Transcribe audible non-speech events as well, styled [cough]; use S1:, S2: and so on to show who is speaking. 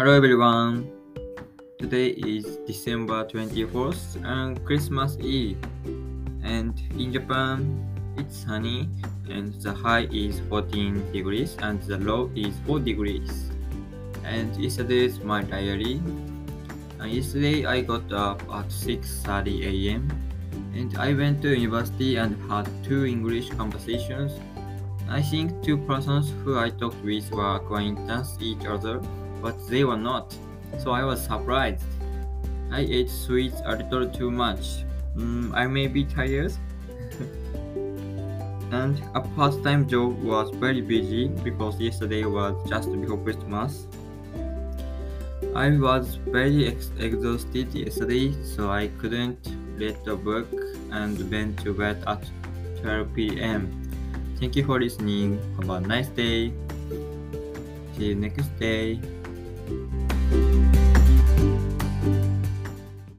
S1: Hello everyone. Today is December 24th and Christmas Eve. And in Japan, it's sunny and the high is 14 degrees and the low is 4 degrees. And yesterday is my diary. And yesterday I got up at 6:30 a.m. and I went to university and had two English conversations. I think two persons who I talked with were acquaintance each other but they were not, so I was surprised. I ate sweets a little too much. Mm, I may be tired. [laughs] and a part time job was very busy because yesterday was just before Christmas. I was very ex- exhausted yesterday, so I couldn't read the book and went to bed at 12 pm. Thank you for listening. Have a nice day. See you next day. Thank you.